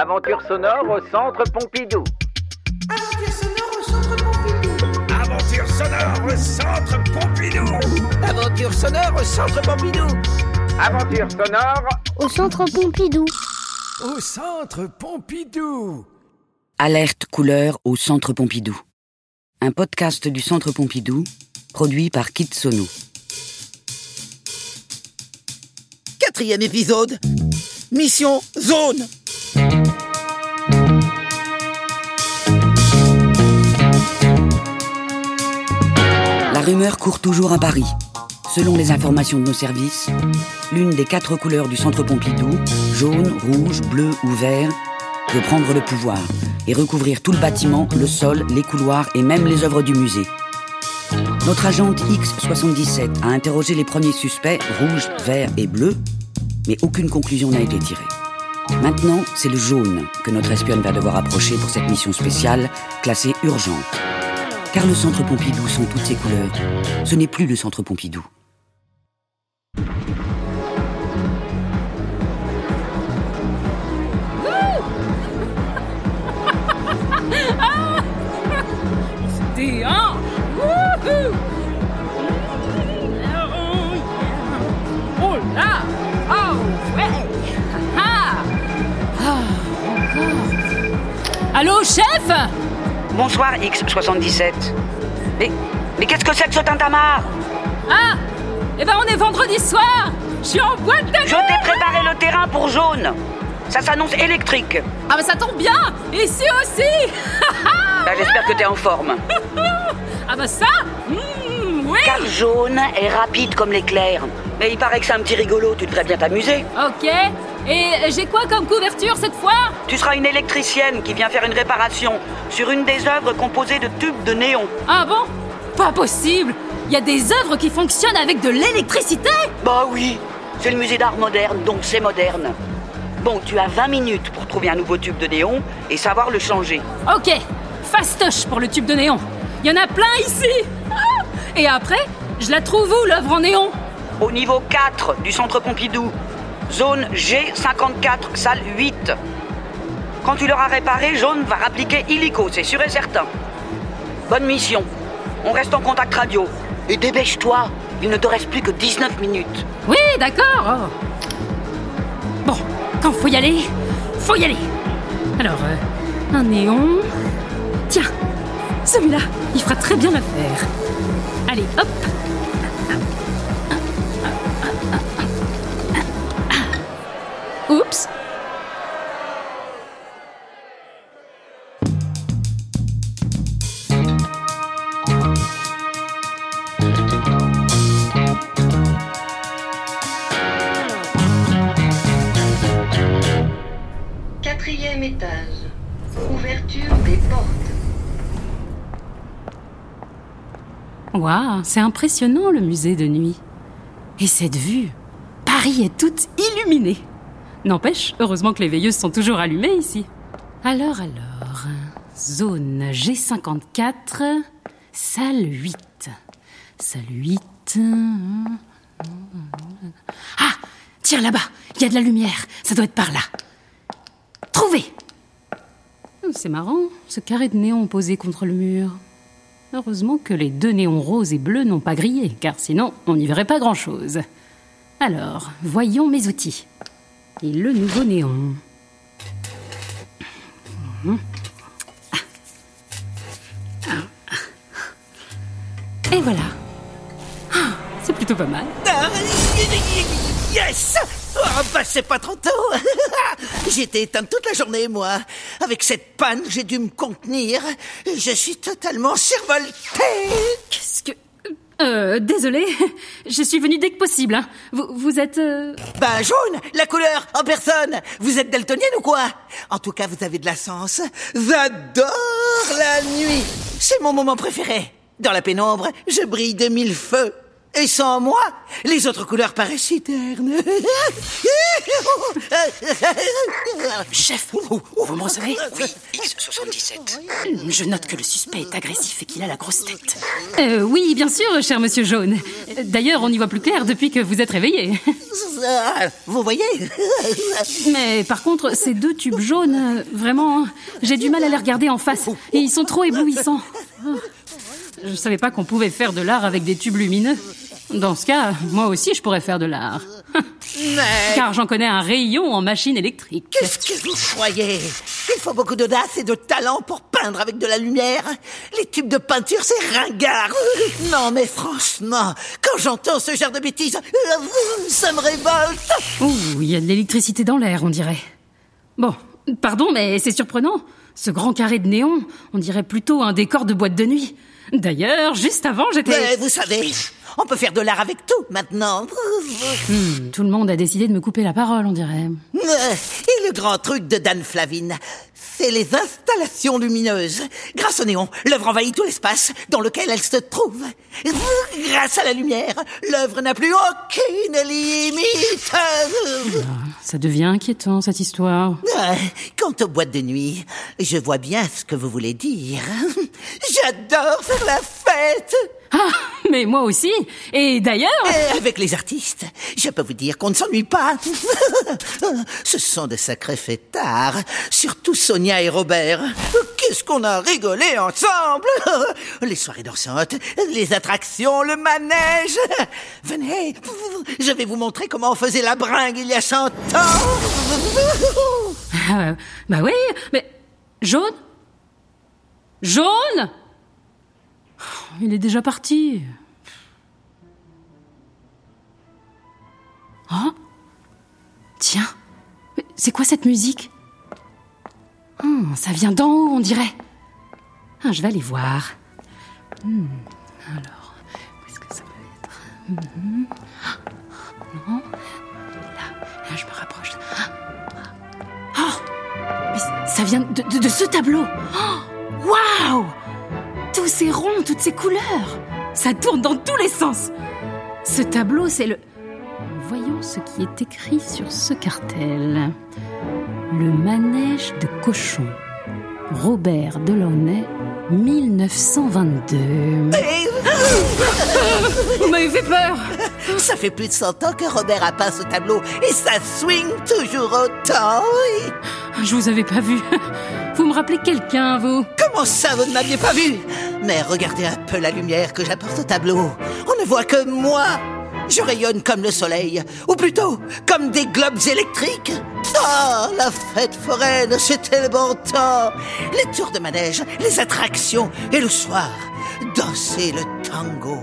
Aventure sonore au centre Pompidou. Aventure sonore au centre Pompidou. Aventure sonore au centre Pompidou. Aventure sonore au centre Pompidou. Aventure sonore au centre Pompidou. Au centre Pompidou. Alerte couleur au centre Pompidou. Un podcast du centre Pompidou produit par Kit Sonou. Quatrième épisode. Mission Zone. Court toujours à Paris. Selon les informations de nos services, l'une des quatre couleurs du centre Pompidou, jaune, rouge, bleu ou vert, veut prendre le pouvoir et recouvrir tout le bâtiment, le sol, les couloirs et même les œuvres du musée. Notre agente X77 a interrogé les premiers suspects, rouge, vert et bleu, mais aucune conclusion n'a été tirée. Maintenant, c'est le jaune que notre espionne va devoir approcher pour cette mission spéciale, classée urgente. Car le centre Pompidou sont toutes ses couleurs. Ce n'est plus le centre Pompidou. Allô, chef? Bonsoir X77. Mais, mais qu'est-ce que c'est que ce tintamarre? Ah Eh ben on est vendredi soir Je suis en boîte de Je t'ai préparé le terrain pour jaune. Ça s'annonce électrique. Ah bah ça tombe bien Ici aussi Bah, J'espère que t'es en forme. Ah bah ça hmm, Oui Car jaune est rapide comme l'éclair. Mais il paraît que c'est un petit rigolo, tu devrais bien t'amuser. Ok. Et j'ai quoi comme couverture cette fois Tu seras une électricienne qui vient faire une réparation sur une des œuvres composées de tubes de néon. Ah bon Pas possible Il y a des œuvres qui fonctionnent avec de l'électricité Bah oui, c'est le musée d'art moderne, donc c'est moderne. Bon, tu as 20 minutes pour trouver un nouveau tube de néon et savoir le changer. Ok, fastoche pour le tube de néon. Il y en a plein ici Ah Et après, je la trouve où l'œuvre en néon? Au niveau 4 du centre Pompidou, zone G54, salle 8. Quand tu l'auras réparé, jaune va rappliquer illico, c'est sûr et certain. Bonne mission. On reste en contact radio. Et dépêche-toi, il ne te reste plus que 19 minutes. Oui, d'accord oh. Bon, quand faut y aller, faut y aller Alors, euh, un néon... Tiens, celui-là, il fera très bien l'affaire. Allez, hop Quatrième étage. Ouverture des portes. Waouh, c'est impressionnant le musée de nuit. Et cette vue Paris est toute illuminée. N'empêche, heureusement que les veilleuses sont toujours allumées ici. Alors, alors, zone G54, salle 8. Salle 8. Ah Tiens là-bas, il y a de la lumière, ça doit être par là. Trouvé C'est marrant, ce carré de néon posé contre le mur. Heureusement que les deux néons roses et bleus n'ont pas grillé, car sinon on n'y verrait pas grand-chose. Alors, voyons mes outils. Et le nouveau néon. Mhm. Ah. Ah. Et voilà. Ah, c'est plutôt pas mal. Yes Oh, bah c'est pas trop tôt J'étais éteinte toute la journée, moi. Avec cette panne, j'ai dû me contenir. Je suis totalement survoltée Qu'est-ce que... Euh, désolé, je suis venue dès que possible. hein. Vous, vous êtes... euh, Ben jaune, la couleur, en personne Vous êtes daltonienne ou quoi? En tout cas, vous avez de la sens. J'adore la nuit C'est mon moment préféré. Dans la pénombre, je brille de mille feux. Et sans moi, les autres couleurs paraissent si ternes. Chef, vous me recevez Oui, X77. Je note que le suspect est agressif et qu'il a la grosse tête. Euh, oui, bien sûr, cher monsieur Jaune. D'ailleurs, on y voit plus clair depuis que vous êtes réveillé. Vous voyez? Mais par contre, ces deux tubes jaunes, vraiment, j'ai du mal à les regarder en face. Et ils sont trop éblouissants. Je savais pas qu'on pouvait faire de l'art avec des tubes lumineux. Dans ce cas, moi aussi, je pourrais faire de l'art. Mais Car j'en connais un rayon en machine électrique. qu'est-ce que vous croyez Il faut beaucoup d'audace et de talent pour peindre avec de la lumière. Les tubes de peinture, c'est ringard. Non, mais franchement, quand j'entends ce genre de bêtises, ça me révolte. Ouh, il y a de l'électricité dans l'air, on dirait. Bon, pardon, mais c'est surprenant. Ce grand carré de néon, on dirait plutôt un décor de boîte de nuit. D'ailleurs, juste avant, j'étais... Mais vous savez, on peut faire de l'art avec tout maintenant. Hmm, tout le monde a décidé de me couper la parole, on dirait. Et le grand truc de Dan Flavine, c'est les installations lumineuses. Grâce au néon, l'œuvre envahit tout l'espace dans lequel elle se trouve. Grâce à la lumière, l'œuvre n'a plus aucune limite. Ça devient inquiétant, cette histoire. Ah, Quant aux boîtes de nuit, je vois bien ce que vous voulez dire. J'adore faire la fête. Ah, mais moi aussi. Et d'ailleurs... Et avec les artistes, je peux vous dire qu'on ne s'ennuie pas. Ce sont de sacrés fêtards, surtout Sonia et Robert. Qu'est-ce qu'on a rigolé ensemble? Les soirées dansantes, les attractions, le manège. Venez, je vais vous montrer comment on faisait la bringue il y a cent ans. Ah, bah oui, mais... Jaune? Jaune? Il est déjà parti. Oh Tiens, c'est quoi cette musique? Hmm, Ça vient d'en haut, on dirait. Ah, je vais aller voir. Hmm, alors, où est-ce que ça peut être? Mhm. Non Là, là, je me rapproche. Oh Mais ça vient de, ce tableau Waouh Tous ces ronds, toutes ces couleurs Ça tourne dans tous les sens Ce tableau, c'est le... Voyons ce qui est écrit sur ce cartel. Le manège de cochon. Robert Delaunay, 1922. Vous m'avez fait peur Ça fait plus de cent ans que Robert a peint ce tableau et ça swing toujours autant. oui. Je vous avais pas vu. Vous me rappelez quelqu'un, vous? Comment ça, vous ne m'aviez pas vu? Mais regardez un peu la lumière que j'apporte au tableau. On ne voit que moi. Je rayonne comme le soleil, ou plutôt comme des globes électriques. Ah, la fête foraine, c'était le bon temps. Les tours de manège, les attractions, et le soir, danser le tango.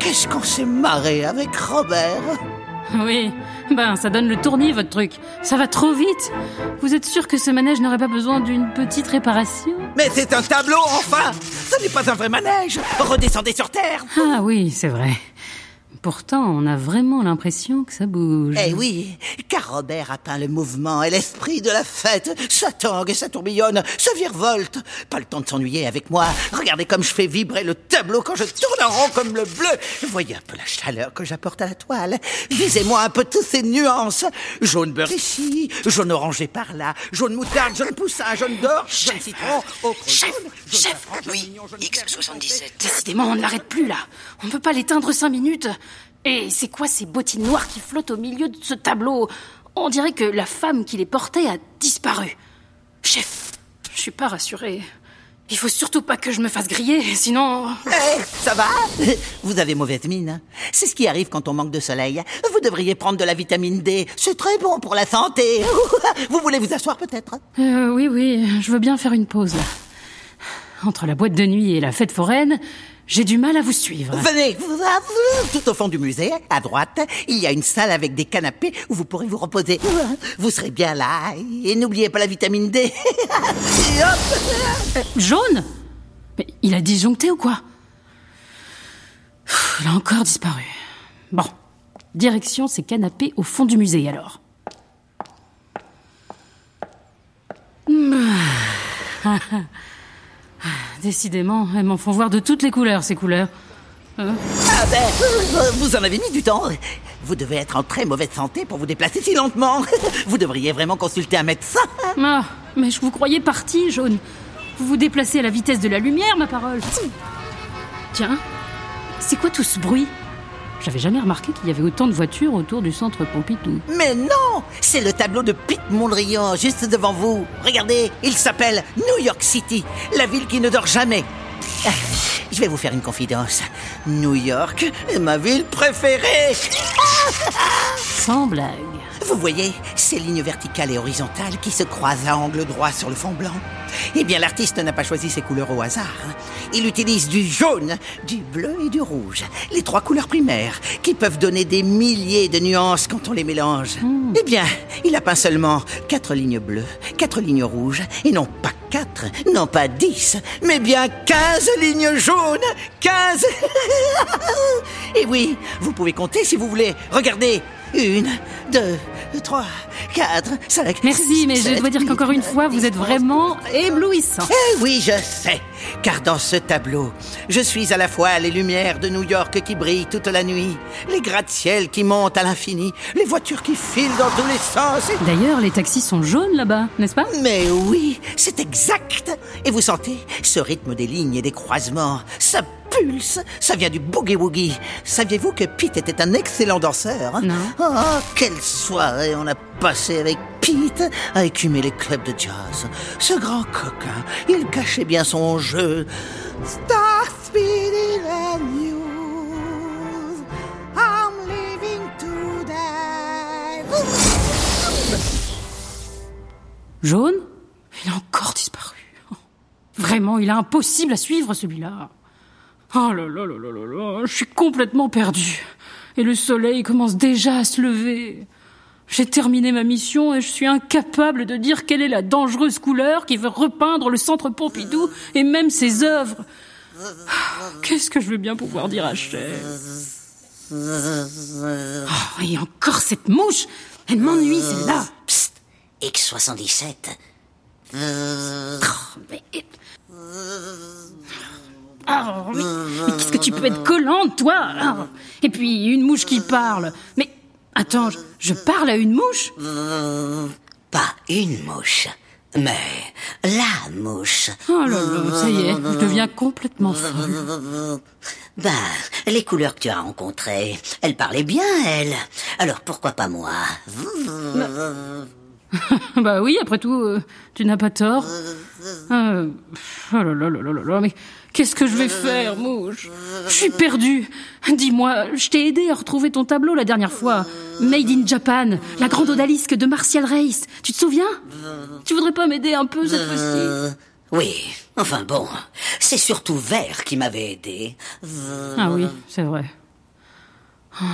Qu'est-ce qu'on s'est marré avec Robert? Oui, ben ça donne le tournis, votre truc. Ça va trop vite. Vous êtes sûr que ce manège n'aurait pas besoin d'une petite réparation? Mais c'est un tableau, enfin Ce n'est pas un vrai manège Redescendez sur Terre Ah oui, c'est vrai. Pourtant, on a vraiment l'impression que ça bouge. Eh oui, car Robert a peint le mouvement et l'esprit de la fête. Ça tangue, ça tourbillonne, ça virevolte. Pas le temps de s'ennuyer avec moi. Regardez comme je fais vibrer le tableau quand je tourne en rond comme le bleu. Voyez un peu la chaleur que j'apporte à la toile. Visez-moi un peu toutes ces nuances. Jaune beurre ici, jaune orangé par là, jaune moutarde, jaune poussin, jaune d'or, jaune citron, ocre Chef, jaune, chef, jaune Oui, mignon, jaune moutarde, X77. Décidément, on ne l'arrête plus là. On peut pas l'éteindre cinq minutes. Et c'est quoi ces bottines noires qui flottent au milieu de ce tableau? On dirait que la femme qui les portait a disparu. Chef, je suis pas rassurée. Il faut surtout pas que je me fasse griller, sinon... Eh, ça va? Vous avez mauvaise mine. C'est ce qui arrive quand on manque de soleil. Vous devriez prendre de la vitamine D. C'est très bon pour la santé. Vous voulez vous asseoir peut-être? Euh, oui, oui, je veux bien faire une pause là. Entre la boîte de nuit et la fête foraine, j'ai du mal à vous suivre. Venez, tout au fond du musée, à droite, il y a une salle avec des canapés où vous pourrez vous reposer. Vous serez bien là. Et n'oubliez pas la vitamine D. Et hop Jaune? Mais il a disjoncté ou quoi? Il a encore disparu. Bon, direction ces canapés au fond du musée alors. Décidément, elles m'en font voir de toutes les couleurs, ces couleurs. Euh, Ah ben, euh, vous en avez mis du temps. Vous devez être en très mauvaise santé pour vous déplacer si lentement. Vous devriez vraiment consulter un médecin. Ah, mais je vous croyais parti, jaune. Vous vous déplacez à la vitesse de la lumière, ma parole. Tiens, c'est quoi tout ce bruit? J'avais jamais remarqué qu'il y avait autant de voitures autour du centre Pompidou. Mais non C'est le tableau de Pete Mondrian, juste devant vous. Regardez, il s'appelle New York City, la ville qui ne dort jamais. Ah, Je vais vous faire une confidence. New York est ma ville préférée. Sans blague. Vous voyez, ces lignes verticales et horizontales qui se croisent à angle droit sur le fond blanc. Eh bien, l'artiste n'a pas choisi ses couleurs au hasard. Il utilise du jaune, du bleu et du rouge, les trois couleurs primaires, qui peuvent donner des milliers de nuances quand on les mélange. Eh bien, il a peint seulement quatre lignes bleues, quatre lignes rouges, et non pas quatre, non pas dix, mais bien quinze lignes jaunes, quinze Et oui, vous pouvez compter si vous voulez. Regardez, une, deux, trois, quatre, cinq. Merci, mais je dois dire qu'encore une fois, vous êtes vraiment éblouissant. eh oui, je sais. Car dans ce tableau, je suis à la fois les lumières de New York qui brillent toute la nuit, les gratte-ciel qui montent à l'infini, les voitures qui filent dans tous les sens. et- D'ailleurs, les taxis sont jaunes là-bas, n'est-ce pas? Mais oui, c'est exact. Et vous sentez ce rythme des lignes et des croisements Ça pulse, ça vient du boogie-woogie. Saviez-vous que Pete était un excellent danseur hein? Non. Oh, quelle soirée on a passé avec Pete à écumer les clubs de jazz. Ce grand coquin, il cachait bien son jeu. Star speeding and news. I'm living today. Jaune? Il a encore disparu. Vraiment, il est impossible à suivre celui-là. Oh là là là là là là, je suis complètement perdu. Et le soleil commence déjà à se lever. J'ai terminé ma mission et je suis incapable de dire quelle est la dangereuse couleur qui veut repeindre le centre Pompidou et même ses œuvres. Qu'est-ce que je vais bien pouvoir dire à Cher Oh, et encore cette mouche Elle m'ennuie celle-là Psst, X77. Oh, mais... Ah, mais, mais qu'est-ce que tu peux être collante, toi Ah, Et puis, une mouche qui parle. Mais, attends, je, je parle à une mouche Pas une mouche, mais la mouche. Oh là là, ça y est, je deviens complètement folle. Ben, les couleurs que tu as rencontrées, elles parlaient bien, elles. Alors pourquoi pas moi? Bah oui, après tout, euh, tu n'as pas tort. Euh, oh là là là là là, mais qu'est-ce que je vais faire, mouche? Je suis perdue. Dis-moi, je t'ai aidé à retrouver ton tableau la dernière fois. Made in Japan, la grande odalisque de Martial Race. Tu te souviens? Tu voudrais pas m'aider un peu cette fois-ci? Euh, Oui, enfin bon, c'est surtout Vert qui m'avait aidé. Ah oui, c'est vrai. Oh,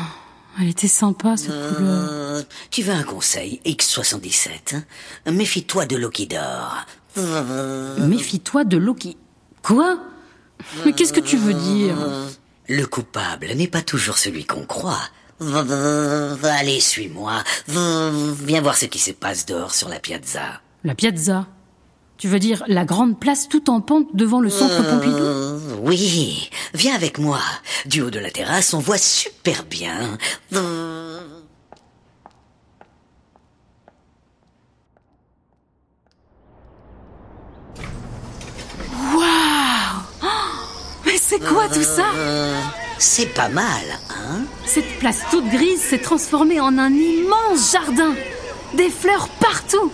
elle était sympa, cette couleur. Euh, tu veux un conseil, X77? Hein Méfie-toi de l'eau qui dort. Méfie-toi de l'eau qui... Quoi? Mais qu'est-ce que tu veux dire Le coupable n'est pas toujours celui qu'on croit. Allez, suis-moi. Viens voir ce qui se passe dehors sur la piazza. La piazza. Tu veux dire la grande place tout en pente devant le centre Pompidou Euh, oui, viens avec moi. Du haut de la terrasse, on voit super bien. Mais c'est quoi tout ça C'est pas mal, hein Cette place toute grise s'est transformée en un immense jardin. Des fleurs partout.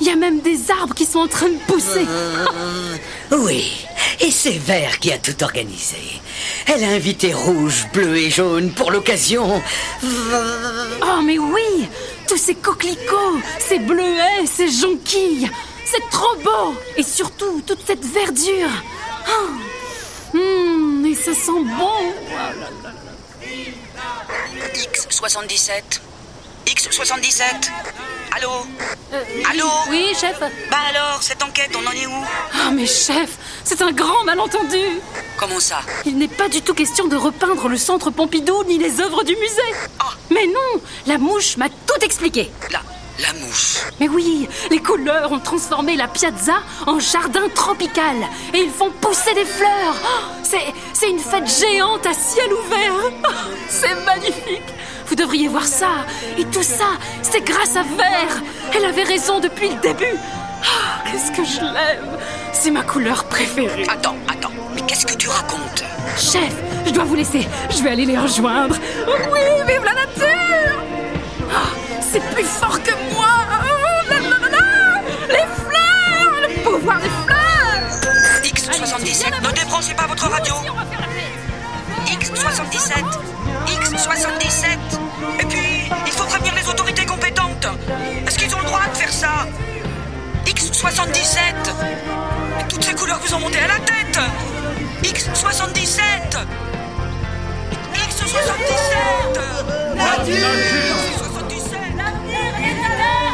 Il y a même des arbres qui sont en train de pousser. Oui, et c'est Vert qui a tout organisé. Elle a invité rouge, bleu et jaune pour l'occasion. Oh mais oui Tous ces coquelicots, ces bleuets, ces jonquilles. C'est trop beau Et surtout, toute cette verdure. Oh. Hum, et ça sent bon. X77 X77 Allô Allô Oui, chef Bah alors, cette enquête, on en est où Ah mais chef, c'est un grand malentendu Comment ça Il n'est pas du tout question de repeindre le centre Pompidou ni les œuvres du musée. Ah. Mais non, la mouche m'a tout expliqué. La, Mais oui, les couleurs ont transformé la piazza en jardin tropical et ils font pousser des fleurs. Oh, c'est, c'est une fête géante à ciel ouvert. Oh, c'est magnifique. Vous devriez voir ça. Et tout ça, c'est grâce à Vert. Elle avait raison depuis le début. Oh, qu'est-ce que je l'aime. C'est ma couleur préférée. Attends, attends. Mais qu'est-ce que tu racontes? Chef, je dois vous laisser. Je vais aller les rejoindre. Oui, vive la nature Oh, C'est plus fort que 77, X77. Et puis, il faut prévenir les autorités compétentes. Est-ce qu'ils ont le droit de faire ça X77 Toutes ces couleurs vous ont monté à la tête X77 X77 L'avenir L'avenir est à l'heure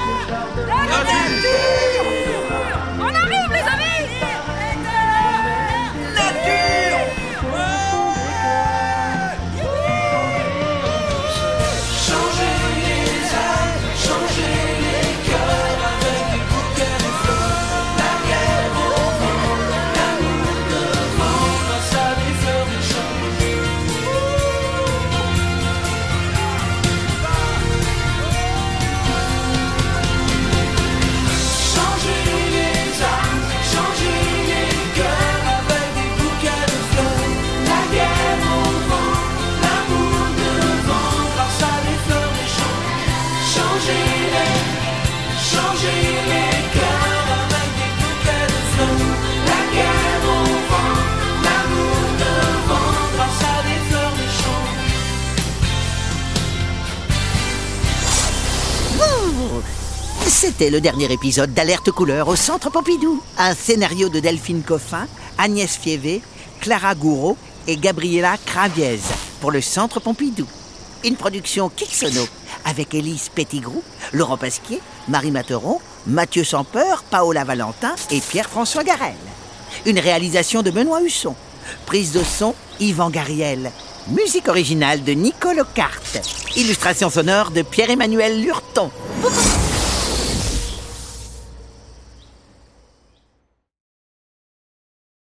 C'était le dernier épisode d'Alerte Couleur au Centre Pompidou. Un scénario de Delphine Coffin, Agnès Fievé, Clara Gouraud et Gabriela Craviez pour le Centre Pompidou. Une production Kixono avec Élise Pettigrou, Laurent Pasquier, Marie Materon, Mathieu Sampeur, Paola Valentin et Pierre-François Garel. Une réalisation de Benoît Husson. Prise de son Yvan Gariel. Musique originale de Nicole Carte. Illustration sonore de Pierre-Emmanuel Lurton.